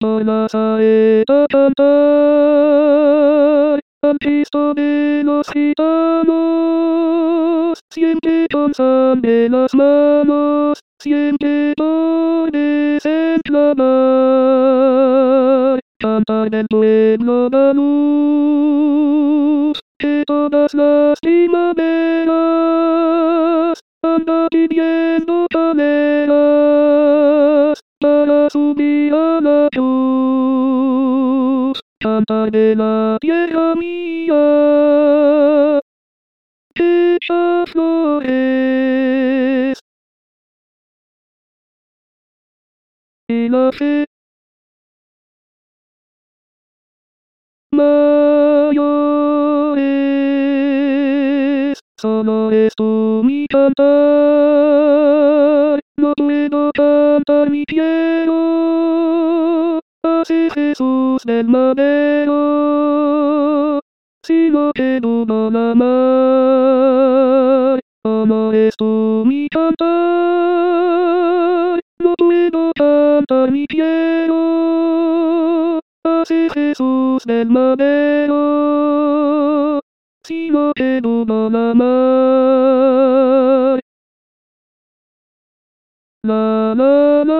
por la saeta cantar al de los gitanos, siempre con sangre las manos, siempre puedes enclamar, cantar del pueblo la luz, que todas las primaveras anda pidiendo caleras para subir a la cruz, cantar de la tierra mía, hecha flores. Y la fe. Mayores, solo es tú mi cantar, no puedo cantar mi quiero, así Jesús del madero, sino que dudo la mar, no es tú mi cantar, no puedo cantar mi quiero, así Jesús del madero, sino que dudo la mar. La la la